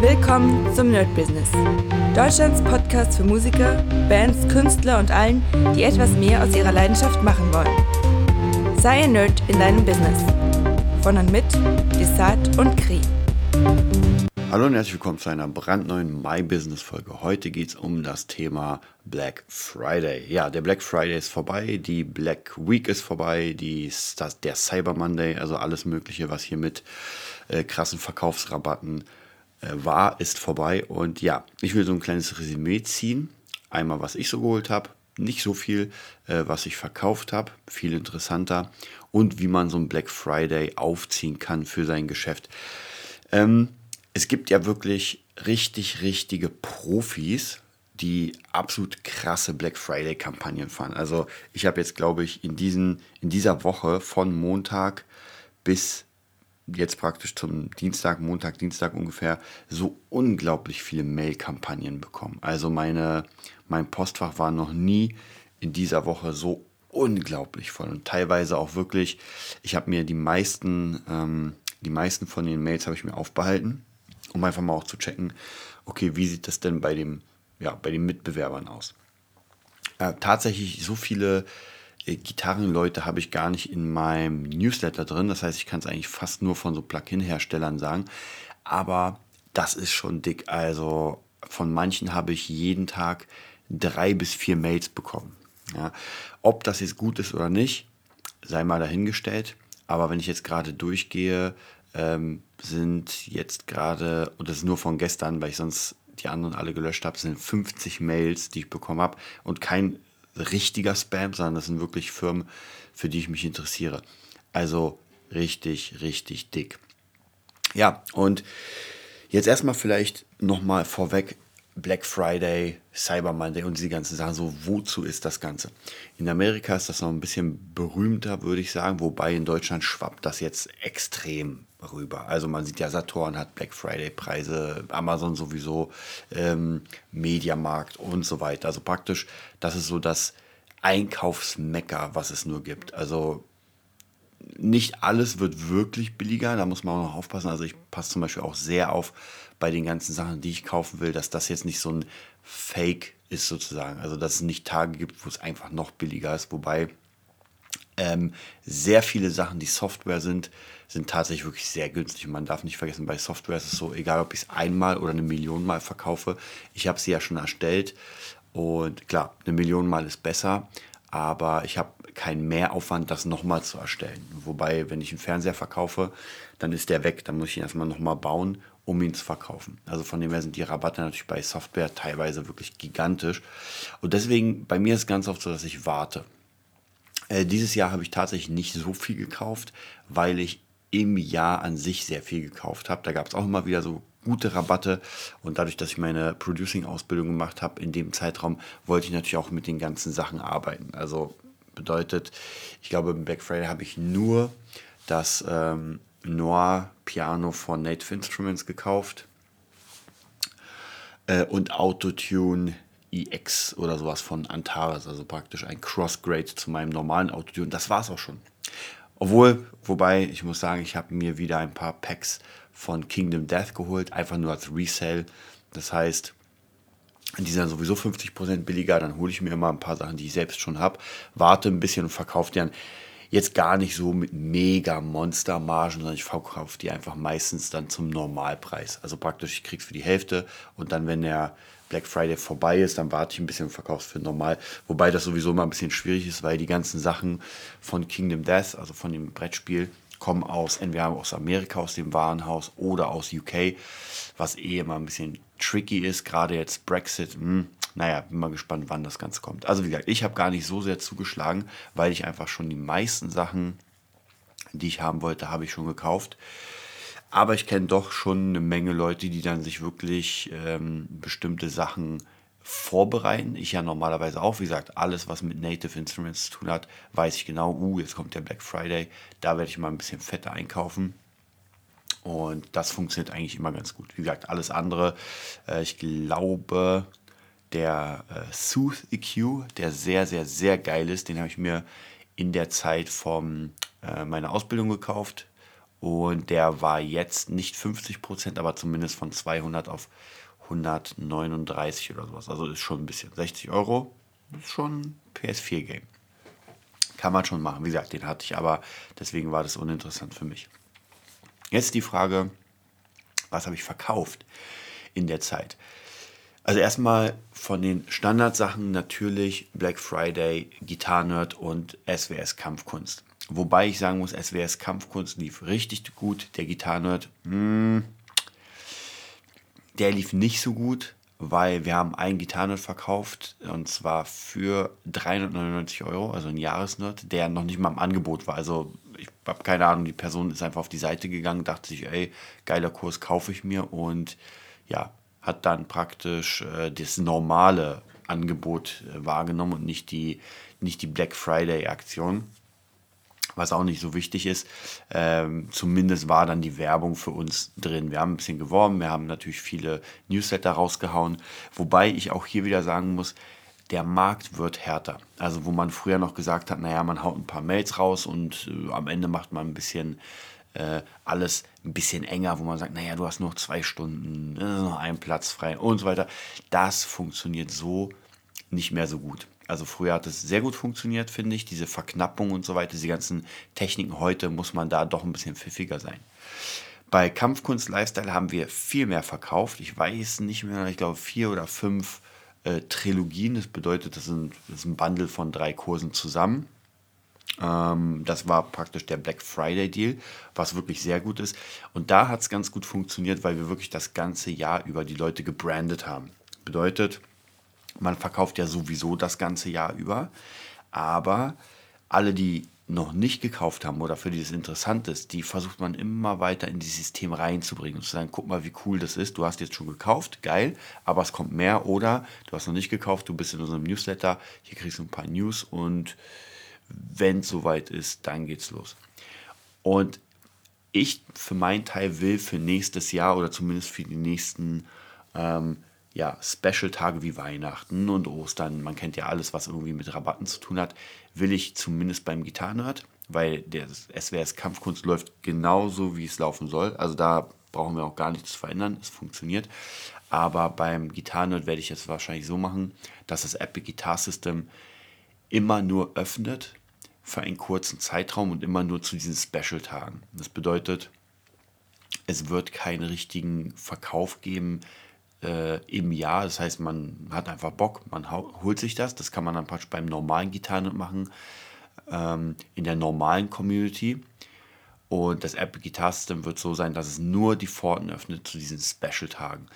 Willkommen zum Nerd Business. Deutschlands Podcast für Musiker, Bands, Künstler und allen, die etwas mehr aus ihrer Leidenschaft machen wollen. Sei ein Nerd in deinem Business. Von und mit Desart und Kri. Hallo und herzlich willkommen zu einer brandneuen My Business Folge. Heute geht es um das Thema Black Friday. Ja, der Black Friday ist vorbei, die Black Week ist vorbei, die, das, der Cyber Monday, also alles Mögliche, was hier mit äh, krassen Verkaufsrabatten äh, war, ist vorbei. Und ja, ich will so ein kleines Resümee ziehen. Einmal, was ich so geholt habe, nicht so viel, äh, was ich verkauft habe, viel interessanter und wie man so ein Black Friday aufziehen kann für sein Geschäft. Ähm, es gibt ja wirklich richtig, richtige Profis, die absolut krasse Black Friday-Kampagnen fahren. Also ich habe jetzt, glaube ich, in, diesen, in dieser Woche von Montag bis jetzt praktisch zum Dienstag, Montag, Dienstag ungefähr so unglaublich viele Mail-Kampagnen bekommen. Also meine, mein Postfach war noch nie in dieser Woche so unglaublich voll und teilweise auch wirklich, ich habe mir die meisten, ähm, die meisten von den Mails habe ich mir aufbehalten um einfach mal auch zu checken, okay, wie sieht das denn bei, dem, ja, bei den Mitbewerbern aus. Äh, tatsächlich so viele Gitarrenleute habe ich gar nicht in meinem Newsletter drin. Das heißt, ich kann es eigentlich fast nur von so Plugin-Herstellern sagen. Aber das ist schon dick. Also von manchen habe ich jeden Tag drei bis vier Mails bekommen. Ja. Ob das jetzt gut ist oder nicht, sei mal dahingestellt. Aber wenn ich jetzt gerade durchgehe, ähm, sind jetzt gerade, und das ist nur von gestern, weil ich sonst die anderen alle gelöscht habe, sind 50 Mails, die ich bekommen habe und kein richtiger Spam, sondern das sind wirklich Firmen, für die ich mich interessiere. Also richtig, richtig dick. Ja, und jetzt erstmal vielleicht nochmal vorweg, Black Friday, Cyber Monday und diese ganzen Sachen. So, wozu ist das Ganze? In Amerika ist das noch ein bisschen berühmter, würde ich sagen, wobei in Deutschland schwappt das jetzt extrem rüber. Also man sieht ja, Saturn hat Black Friday Preise, Amazon sowieso, ähm, Mediamarkt und so weiter. Also praktisch, das ist so das Einkaufsmecker, was es nur gibt. Also nicht alles wird wirklich billiger, da muss man auch noch aufpassen. Also ich passe zum Beispiel auch sehr auf, bei den ganzen Sachen, die ich kaufen will, dass das jetzt nicht so ein Fake ist sozusagen. Also dass es nicht Tage gibt, wo es einfach noch billiger ist. Wobei ähm, sehr viele Sachen, die Software sind, sind tatsächlich wirklich sehr günstig. Und man darf nicht vergessen, bei Software ist es so, egal ob ich es einmal oder eine Million Mal verkaufe, ich habe sie ja schon erstellt. Und klar, eine Million Mal ist besser, aber ich habe keinen Mehraufwand, das nochmal zu erstellen. Wobei, wenn ich einen Fernseher verkaufe, dann ist der weg, dann muss ich ihn erstmal nochmal bauen um ihn zu verkaufen. Also von dem her sind die Rabatte natürlich bei Software teilweise wirklich gigantisch. Und deswegen, bei mir ist es ganz oft so, dass ich warte. Äh, dieses Jahr habe ich tatsächlich nicht so viel gekauft, weil ich im Jahr an sich sehr viel gekauft habe. Da gab es auch immer wieder so gute Rabatte und dadurch, dass ich meine Producing-Ausbildung gemacht habe, in dem Zeitraum wollte ich natürlich auch mit den ganzen Sachen arbeiten. Also bedeutet, ich glaube, im Black Friday habe ich nur das ähm, Noir Piano von Native Instruments gekauft äh, und Autotune EX oder sowas von Antares, also praktisch ein Crossgrade zu meinem normalen Autotune. Das war es auch schon. Obwohl, wobei, ich muss sagen, ich habe mir wieder ein paar Packs von Kingdom Death geholt, einfach nur als Resale. Das heißt, die sind sowieso 50% billiger, dann hole ich mir immer ein paar Sachen, die ich selbst schon habe, warte ein bisschen und verkaufe die dann jetzt gar nicht so mit mega Monstermargen, sondern ich verkaufe die einfach meistens dann zum Normalpreis. Also praktisch, ich krieg's für die Hälfte und dann, wenn der Black Friday vorbei ist, dann warte ich ein bisschen und verkaufe für normal. Wobei das sowieso immer ein bisschen schwierig ist, weil die ganzen Sachen von Kingdom Death, also von dem Brettspiel, kommen aus entweder aus Amerika, aus dem Warenhaus oder aus UK, was eh immer ein bisschen tricky ist, gerade jetzt Brexit. Mh, hm, naja, bin mal gespannt, wann das Ganze kommt. Also wie gesagt, ich habe gar nicht so sehr zugeschlagen, weil ich einfach schon die meisten Sachen, die ich haben wollte, habe ich schon gekauft. Aber ich kenne doch schon eine Menge Leute, die dann sich wirklich ähm, bestimmte Sachen vorbereiten. Ich ja normalerweise auch, wie gesagt, alles, was mit Native Instruments zu tun hat, weiß ich genau, uh, jetzt kommt der Black Friday, da werde ich mal ein bisschen fetter einkaufen. Und das funktioniert eigentlich immer ganz gut. Wie gesagt, alles andere, äh, ich glaube, der äh, Sooth EQ, der sehr, sehr, sehr geil ist. Den habe ich mir in der Zeit von äh, meiner Ausbildung gekauft. Und der war jetzt nicht 50%, aber zumindest von 200 auf 139 oder sowas. Also ist schon ein bisschen. 60 Euro ist schon ein PS4-Game. Kann man schon machen. Wie gesagt, den hatte ich, aber deswegen war das uninteressant für mich. Jetzt die Frage, was habe ich verkauft in der Zeit? Also erstmal von den Standardsachen natürlich Black Friday, Guitar Nerd und SWS Kampfkunst. Wobei ich sagen muss, SWS Kampfkunst lief richtig gut. Der mh, hm, der lief nicht so gut, weil wir haben einen Gitarrenhirt verkauft und zwar für 399 Euro, also ein Jahresnerd, der noch nicht mal im Angebot war. Also ich habe keine Ahnung, die Person ist einfach auf die Seite gegangen, dachte sich, ey, geiler Kurs kaufe ich mir und ja, hat dann praktisch äh, das normale Angebot äh, wahrgenommen und nicht die, nicht die Black Friday Aktion was auch nicht so wichtig ist. Ähm, zumindest war dann die Werbung für uns drin. Wir haben ein bisschen geworben, wir haben natürlich viele Newsletter rausgehauen, wobei ich auch hier wieder sagen muss, der Markt wird härter. Also wo man früher noch gesagt hat, naja, man haut ein paar Mails raus und äh, am Ende macht man ein bisschen äh, alles ein bisschen enger, wo man sagt, naja, du hast noch zwei Stunden, äh, noch einen Platz frei und so weiter. Das funktioniert so nicht mehr so gut. Also früher hat es sehr gut funktioniert, finde ich, diese Verknappung und so weiter, diese ganzen Techniken. Heute muss man da doch ein bisschen pfiffiger sein. Bei Kampfkunst Lifestyle haben wir viel mehr verkauft. Ich weiß nicht mehr, ich glaube vier oder fünf äh, Trilogien. Das bedeutet, das, sind, das ist ein Bundle von drei Kursen zusammen. Ähm, das war praktisch der Black Friday Deal, was wirklich sehr gut ist. Und da hat es ganz gut funktioniert, weil wir wirklich das ganze Jahr über die Leute gebrandet haben. Bedeutet, man verkauft ja sowieso das ganze Jahr über, aber alle, die noch nicht gekauft haben oder für die es interessant ist, die versucht man immer weiter in dieses System reinzubringen und zu sagen, guck mal, wie cool das ist. Du hast jetzt schon gekauft, geil, aber es kommt mehr oder du hast noch nicht gekauft, du bist in unserem Newsletter, hier kriegst du ein paar News und wenn es soweit ist, dann geht's los. Und ich für meinen Teil will für nächstes Jahr oder zumindest für die nächsten ähm, ja, Special-Tage wie Weihnachten und Ostern, man kennt ja alles, was irgendwie mit Rabatten zu tun hat, will ich zumindest beim Gitarrenhirt, weil der SWS Kampfkunst läuft genauso, wie es laufen soll. Also da brauchen wir auch gar nichts verändern, es funktioniert. Aber beim Gitarrenhirt werde ich es wahrscheinlich so machen, dass das Epic Guitar System immer nur öffnet für einen kurzen Zeitraum und immer nur zu diesen Special-Tagen. Das bedeutet, es wird keinen richtigen Verkauf geben, äh, im Jahr. Das heißt, man hat einfach Bock, man holt sich das. Das kann man dann praktisch beim normalen Gitarren machen, ähm, in der normalen Community. Und das Apple Guitar System wird so sein, dass es nur die Pforten öffnet zu diesen Special-Tagen.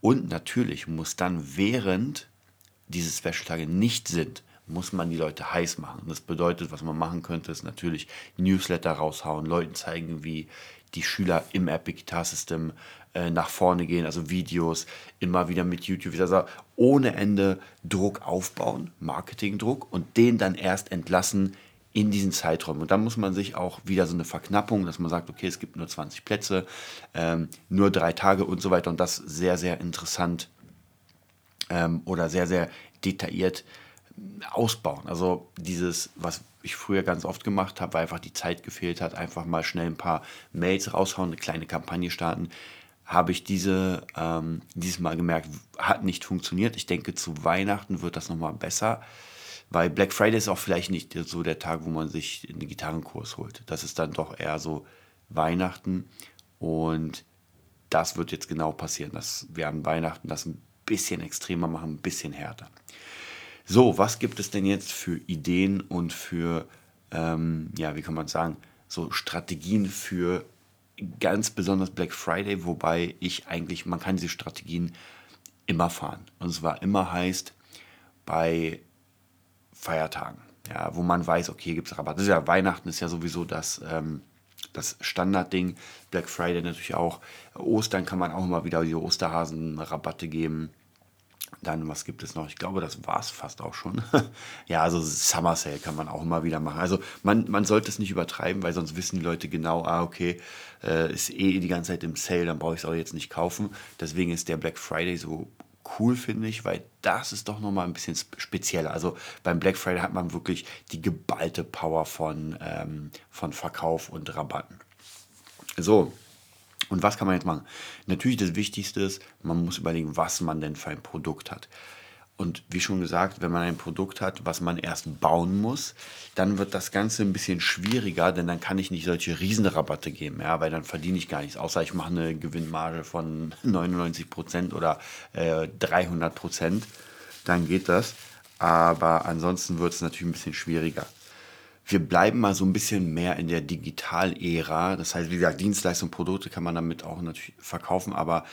Und natürlich muss dann, während diese Special-Tage nicht sind, muss man die Leute heiß machen. Das bedeutet, was man machen könnte, ist natürlich Newsletter raushauen, Leuten zeigen, wie die Schüler im Epic Guitar System äh, nach vorne gehen, also Videos, immer wieder mit YouTube, also ohne Ende Druck aufbauen, Marketingdruck und den dann erst entlassen in diesen Zeitraum. Und dann muss man sich auch wieder so eine Verknappung, dass man sagt, okay, es gibt nur 20 Plätze, ähm, nur drei Tage und so weiter und das sehr, sehr interessant ähm, oder sehr, sehr detailliert ausbauen. Also dieses, was ich früher ganz oft gemacht habe, weil einfach die Zeit gefehlt hat, einfach mal schnell ein paar Mails raushauen, eine kleine Kampagne starten, habe ich diese ähm, dieses Mal gemerkt, hat nicht funktioniert. Ich denke, zu Weihnachten wird das nochmal besser, weil Black Friday ist auch vielleicht nicht so der Tag, wo man sich einen Gitarrenkurs holt. Das ist dann doch eher so Weihnachten und das wird jetzt genau passieren, dass wir an Weihnachten das ein bisschen extremer machen, ein bisschen härter. So, was gibt es denn jetzt für Ideen und für, ähm, ja, wie kann man sagen, so Strategien für ganz besonders Black Friday, wobei ich eigentlich, man kann diese Strategien immer fahren. Und zwar immer heißt bei Feiertagen, ja, wo man weiß, okay, gibt es Rabatt. Das ist ja Weihnachten ist ja sowieso das, ähm, das Standardding. Black Friday natürlich auch. Ostern kann man auch immer wieder die Osterhasen-Rabatte geben. Dann, was gibt es noch? Ich glaube, das war es fast auch schon. ja, also Summer Sale kann man auch immer wieder machen. Also man, man sollte es nicht übertreiben, weil sonst wissen die Leute genau, ah, okay, äh, ist eh die ganze Zeit im Sale, dann brauche ich es auch jetzt nicht kaufen. Deswegen ist der Black Friday so cool, finde ich, weil das ist doch nochmal ein bisschen spezieller. Also beim Black Friday hat man wirklich die geballte Power von, ähm, von Verkauf und Rabatten. So, und was kann man jetzt machen? Natürlich das Wichtigste ist, man muss überlegen, was man denn für ein Produkt hat. Und wie schon gesagt, wenn man ein Produkt hat, was man erst bauen muss, dann wird das Ganze ein bisschen schwieriger, denn dann kann ich nicht solche Riesenrabatte geben, ja, weil dann verdiene ich gar nichts, außer ich mache eine Gewinnmarge von 99% oder äh, 300%, dann geht das. Aber ansonsten wird es natürlich ein bisschen schwieriger. Wir bleiben mal so ein bisschen mehr in der Digital-Ära. Das heißt, wie gesagt, Dienstleistungen, Produkte kann man damit auch natürlich verkaufen, aber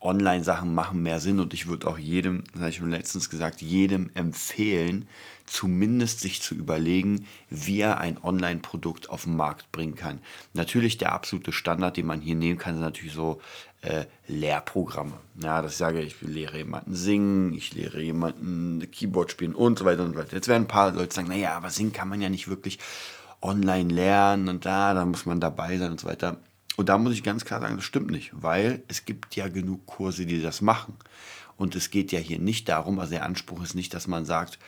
Online-Sachen machen mehr Sinn und ich würde auch jedem, das habe ich schon letztens gesagt, jedem empfehlen, zumindest sich zu überlegen, wie er ein Online-Produkt auf den Markt bringen kann. Natürlich der absolute Standard, den man hier nehmen kann, sind natürlich so äh, Lehrprogramme. Ja, dass ich sage, ich lehre jemanden singen, ich lehre jemanden Keyboard spielen und so weiter und so weiter. Jetzt werden ein paar Leute sagen, naja, aber singen kann man ja nicht wirklich online lernen und da, da muss man dabei sein und so weiter. Und da muss ich ganz klar sagen, das stimmt nicht, weil es gibt ja genug Kurse, die das machen. Und es geht ja hier nicht darum, also der Anspruch ist nicht, dass man sagt,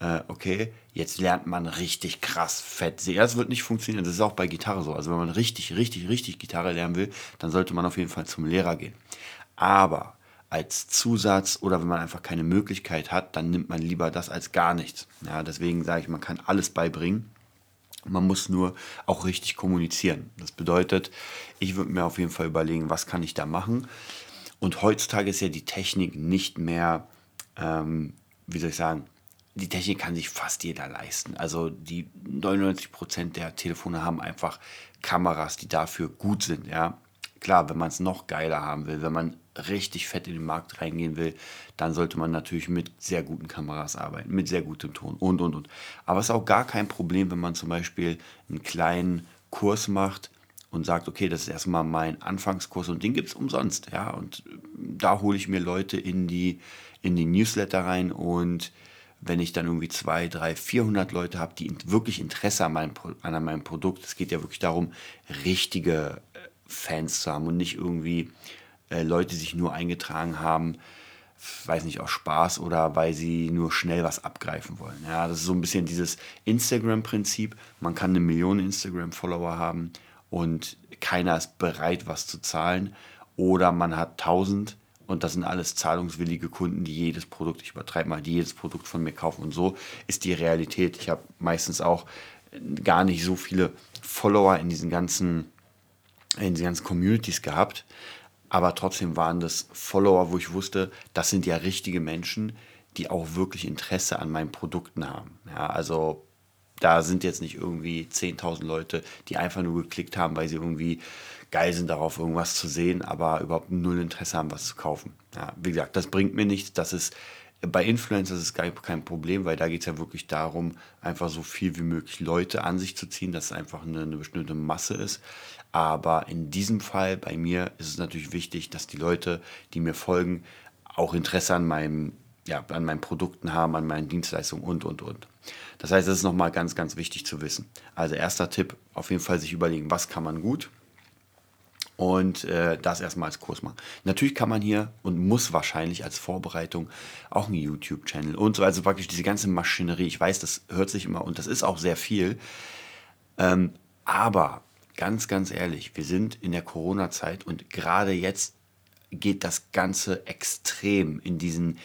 äh, okay, jetzt lernt man richtig krass fett. Das wird nicht funktionieren. Das ist auch bei Gitarre so. Also wenn man richtig, richtig, richtig Gitarre lernen will, dann sollte man auf jeden Fall zum Lehrer gehen. Aber als Zusatz oder wenn man einfach keine Möglichkeit hat, dann nimmt man lieber das als gar nichts. Ja, deswegen sage ich, man kann alles beibringen. Man muss nur auch richtig kommunizieren. Das bedeutet, ich würde mir auf jeden Fall überlegen, was kann ich da machen. Und heutzutage ist ja die Technik nicht mehr, ähm, wie soll ich sagen, die Technik kann sich fast jeder leisten. Also die 99% der Telefone haben einfach Kameras, die dafür gut sind. Ja, klar, wenn man es noch geiler haben will, wenn man richtig fett in den Markt reingehen will, dann sollte man natürlich mit sehr guten Kameras arbeiten, mit sehr gutem Ton und, und, und. Aber es ist auch gar kein Problem, wenn man zum Beispiel einen kleinen Kurs macht und sagt, okay, das ist erstmal mein Anfangskurs und den gibt es umsonst. Ja? Und da hole ich mir Leute in die, in die Newsletter rein und wenn ich dann irgendwie zwei, drei, 400 Leute habe, die wirklich Interesse an meinem, an meinem Produkt, es geht ja wirklich darum, richtige äh, Fans zu haben und nicht irgendwie äh, Leute, die sich nur eingetragen haben, weiß nicht, aus Spaß oder weil sie nur schnell was abgreifen wollen. Ja, das ist so ein bisschen dieses Instagram-Prinzip. Man kann eine Million Instagram-Follower haben und keiner ist bereit, was zu zahlen. Oder man hat 1000 und das sind alles zahlungswillige Kunden, die jedes Produkt, ich übertreibe mal, die jedes Produkt von mir kaufen. Und so ist die Realität. Ich habe meistens auch gar nicht so viele Follower in diesen ganzen, in diesen ganzen Communities gehabt. Aber trotzdem waren das Follower, wo ich wusste, das sind ja richtige Menschen, die auch wirklich Interesse an meinen Produkten haben. Ja, also da sind jetzt nicht irgendwie 10.000 Leute, die einfach nur geklickt haben, weil sie irgendwie geil sind darauf, irgendwas zu sehen, aber überhaupt null Interesse haben, was zu kaufen. Ja, wie gesagt, das bringt mir nichts. Das ist bei Influencers ist gar kein Problem, weil da geht es ja wirklich darum, einfach so viel wie möglich Leute an sich zu ziehen, dass es einfach eine, eine bestimmte Masse ist. Aber in diesem Fall bei mir ist es natürlich wichtig, dass die Leute, die mir folgen, auch Interesse an meinem ja, an meinen Produkten haben, an meinen Dienstleistungen und, und, und. Das heißt, das ist nochmal ganz, ganz wichtig zu wissen. Also erster Tipp, auf jeden Fall sich überlegen, was kann man gut, und äh, das erstmal als Kurs machen. Natürlich kann man hier und muss wahrscheinlich als Vorbereitung auch einen YouTube-Channel und so, also praktisch diese ganze Maschinerie. Ich weiß, das hört sich immer und das ist auch sehr viel. Ähm, aber ganz, ganz ehrlich, wir sind in der Corona-Zeit und gerade jetzt geht das Ganze extrem in diesen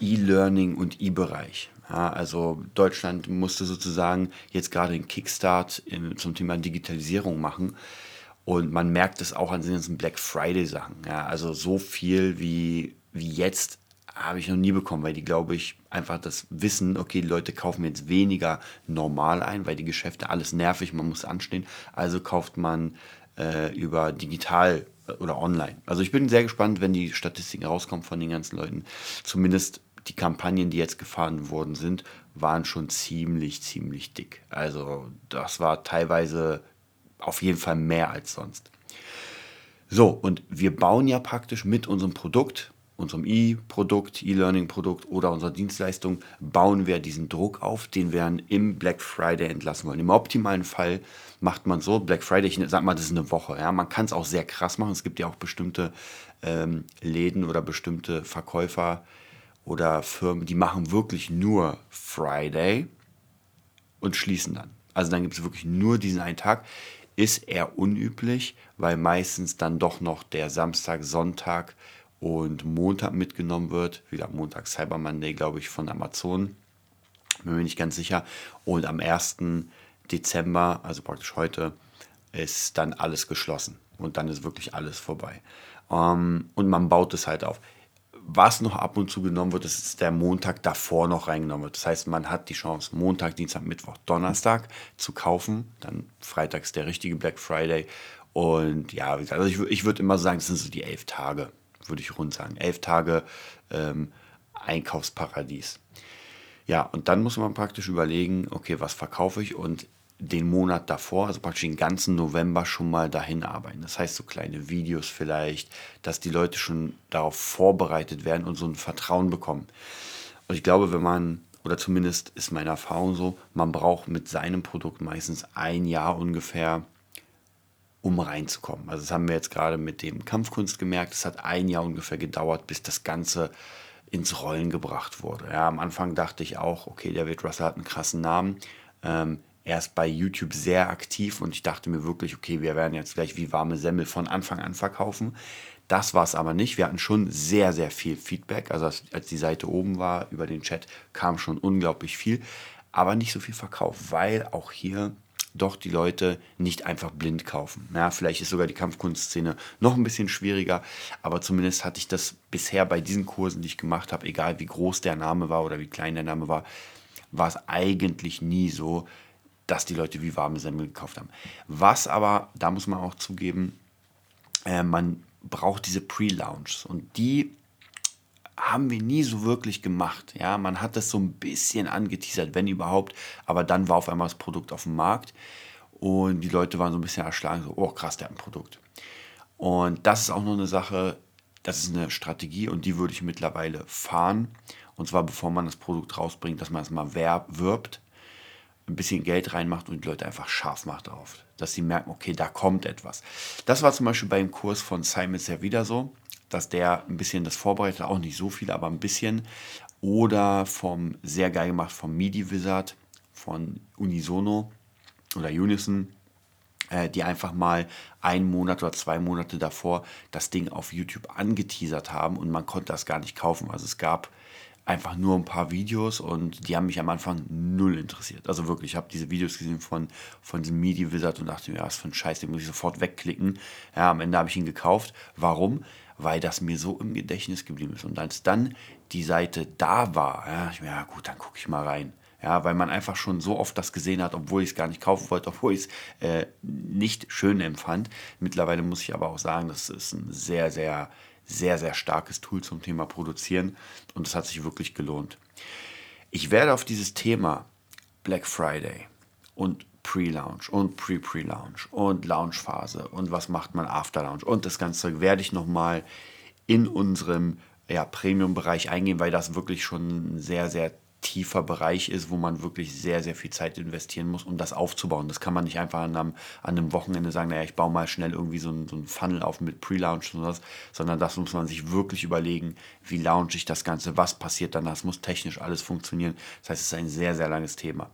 E-Learning und E-Bereich. Ja, also Deutschland musste sozusagen jetzt gerade einen Kickstart in, zum Thema Digitalisierung machen. Und man merkt es auch an den ganzen Black Friday-Sachen. Ja, also so viel wie, wie jetzt habe ich noch nie bekommen, weil die, glaube ich, einfach das wissen, okay, die Leute kaufen jetzt weniger normal ein, weil die Geschäfte alles nervig, man muss anstehen. Also kauft man äh, über digital äh, oder online. Also ich bin sehr gespannt, wenn die Statistiken rauskommen von den ganzen Leuten. Zumindest die Kampagnen, die jetzt gefahren worden sind, waren schon ziemlich, ziemlich dick. Also das war teilweise auf jeden Fall mehr als sonst. So, und wir bauen ja praktisch mit unserem Produkt, unserem E-Produkt, E-Learning-Produkt oder unserer Dienstleistung, bauen wir diesen Druck auf, den wir im Black Friday entlassen wollen. Im optimalen Fall macht man so, Black Friday, ich sag mal, das ist eine Woche. Ja? Man kann es auch sehr krass machen. Es gibt ja auch bestimmte ähm, Läden oder bestimmte Verkäufer oder Firmen, die machen wirklich nur Friday und schließen dann. Also dann gibt es wirklich nur diesen einen Tag ist eher unüblich, weil meistens dann doch noch der Samstag, Sonntag und Montag mitgenommen wird. Wieder Montag Cyber Monday, glaube ich, von Amazon. Bin mir nicht ganz sicher. Und am 1. Dezember, also praktisch heute, ist dann alles geschlossen. Und dann ist wirklich alles vorbei. Ähm, und man baut es halt auf. Was noch ab und zu genommen wird, ist der Montag davor noch reingenommen wird. Das heißt, man hat die Chance, Montag, Dienstag, Mittwoch, Donnerstag zu kaufen. Dann freitags der richtige Black Friday. Und ja, also ich, ich würde immer sagen, das sind so die elf Tage, würde ich rund sagen. Elf Tage ähm, Einkaufsparadies. Ja, und dann muss man praktisch überlegen, okay, was verkaufe ich und den Monat davor, also praktisch den ganzen November schon mal dahin arbeiten. Das heißt, so kleine Videos vielleicht, dass die Leute schon darauf vorbereitet werden und so ein Vertrauen bekommen. Und ich glaube, wenn man, oder zumindest ist meine Erfahrung so, man braucht mit seinem Produkt meistens ein Jahr ungefähr, um reinzukommen. Also das haben wir jetzt gerade mit dem Kampfkunst gemerkt. Es hat ein Jahr ungefähr gedauert, bis das Ganze ins Rollen gebracht wurde. Ja, am Anfang dachte ich auch, okay, David Russell hat einen krassen Namen. Ähm, er ist bei YouTube sehr aktiv und ich dachte mir wirklich, okay, wir werden jetzt gleich wie warme Semmel von Anfang an verkaufen. Das war es aber nicht. Wir hatten schon sehr, sehr viel Feedback. Also als, als die Seite oben war über den Chat, kam schon unglaublich viel, aber nicht so viel Verkauf, weil auch hier doch die Leute nicht einfach blind kaufen. Ja, vielleicht ist sogar die Kampfkunstszene noch ein bisschen schwieriger, aber zumindest hatte ich das bisher bei diesen Kursen, die ich gemacht habe, egal wie groß der Name war oder wie klein der Name war, war es eigentlich nie so, dass die Leute wie warme Semmel gekauft haben. Was aber, da muss man auch zugeben, äh, man braucht diese Pre-Launches und die haben wir nie so wirklich gemacht. Ja, man hat das so ein bisschen angeteasert, wenn überhaupt, aber dann war auf einmal das Produkt auf dem Markt und die Leute waren so ein bisschen erschlagen, so, oh krass, der hat ein Produkt. Und das ist auch noch eine Sache, das ist eine Strategie und die würde ich mittlerweile fahren. Und zwar bevor man das Produkt rausbringt, dass man es mal wirbt, ein bisschen Geld reinmacht und die Leute einfach scharf macht darauf. Dass sie merken, okay, da kommt etwas. Das war zum Beispiel beim Kurs von Simon sehr wieder so, dass der ein bisschen das vorbereitet, auch nicht so viel, aber ein bisschen. Oder vom sehr geil gemacht vom MIDI Wizard von Unisono oder Unison, äh, die einfach mal einen Monat oder zwei Monate davor das Ding auf YouTube angeteasert haben und man konnte das gar nicht kaufen. Also es gab einfach nur ein paar Videos und die haben mich am Anfang null interessiert. Also wirklich, ich habe diese Videos gesehen von, von diesem MIDI Wizard und dachte mir, was für ein Scheiß, den muss ich sofort wegklicken. Ja, am Ende habe ich ihn gekauft. Warum? Weil das mir so im Gedächtnis geblieben ist. Und als dann die Seite da war, ja, ich mir, ja gut, dann gucke ich mal rein. Ja, weil man einfach schon so oft das gesehen hat, obwohl ich es gar nicht kaufen wollte, obwohl ich es äh, nicht schön empfand. Mittlerweile muss ich aber auch sagen, das ist ein sehr, sehr sehr, sehr starkes Tool zum Thema Produzieren und es hat sich wirklich gelohnt. Ich werde auf dieses Thema Black Friday und Pre-Launch und Pre-Pre-Launch und Launch-Phase und was macht man After-Launch und das Ganze werde ich nochmal in unserem ja, Premium-Bereich eingehen, weil das wirklich schon sehr, sehr tiefer Bereich ist, wo man wirklich sehr, sehr viel Zeit investieren muss, um das aufzubauen. Das kann man nicht einfach an einem, an einem Wochenende sagen, naja, ich baue mal schnell irgendwie so ein, so ein Funnel auf mit Pre-Launch und sowas, sondern das muss man sich wirklich überlegen, wie launche ich das Ganze, was passiert dann, das muss technisch alles funktionieren. Das heißt, es ist ein sehr, sehr langes Thema.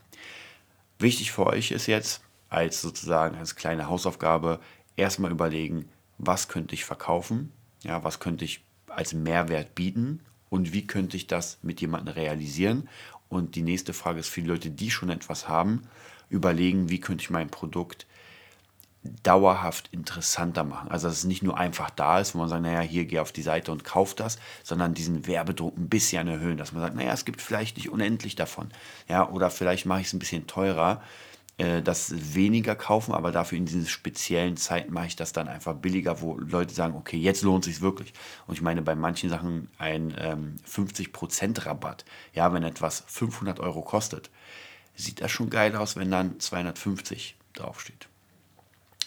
Wichtig für euch ist jetzt, als sozusagen als kleine Hausaufgabe, erstmal überlegen, was könnte ich verkaufen, ja, was könnte ich als Mehrwert bieten und wie könnte ich das mit jemandem realisieren. Und die nächste Frage ist für die Leute, die schon etwas haben, überlegen, wie könnte ich mein Produkt dauerhaft interessanter machen. Also dass es nicht nur einfach da ist, wo man sagt, naja, hier geh auf die Seite und kauf das, sondern diesen Werbedruck ein bisschen erhöhen, dass man sagt, naja, es gibt vielleicht nicht unendlich davon. Ja, oder vielleicht mache ich es ein bisschen teurer, äh, das weniger kaufen, aber dafür in diesen speziellen Zeiten mache ich das dann einfach billiger, wo Leute sagen, okay, jetzt lohnt sich wirklich. Und ich meine bei manchen Sachen ein ähm, 50% Rabatt. Ja, wenn etwas 500 Euro kostet, sieht das schon geil aus, wenn dann 250 draufsteht.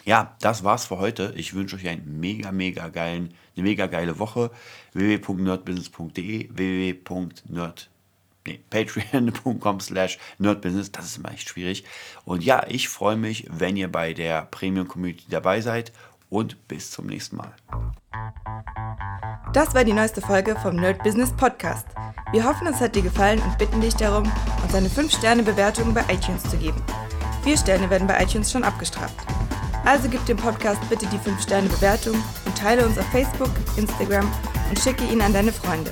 Ja, das war's für heute. Ich wünsche euch einen mega, mega geilen, eine mega geile Woche. www.nerdbusiness.de www.nerd nee, patreon.com slash nerdbusiness, das ist immer echt schwierig. Und ja, ich freue mich, wenn ihr bei der Premium Community dabei seid und bis zum nächsten Mal. Das war die neueste Folge vom Nerd Business Podcast. Wir hoffen, es hat dir gefallen und bitten dich darum, uns eine 5-Sterne-Bewertung bei iTunes zu geben. Vier Sterne werden bei iTunes schon abgestraft. Also gib dem Podcast bitte die 5-Sterne-Bewertung und teile uns auf Facebook, Instagram und schicke ihn an deine Freunde.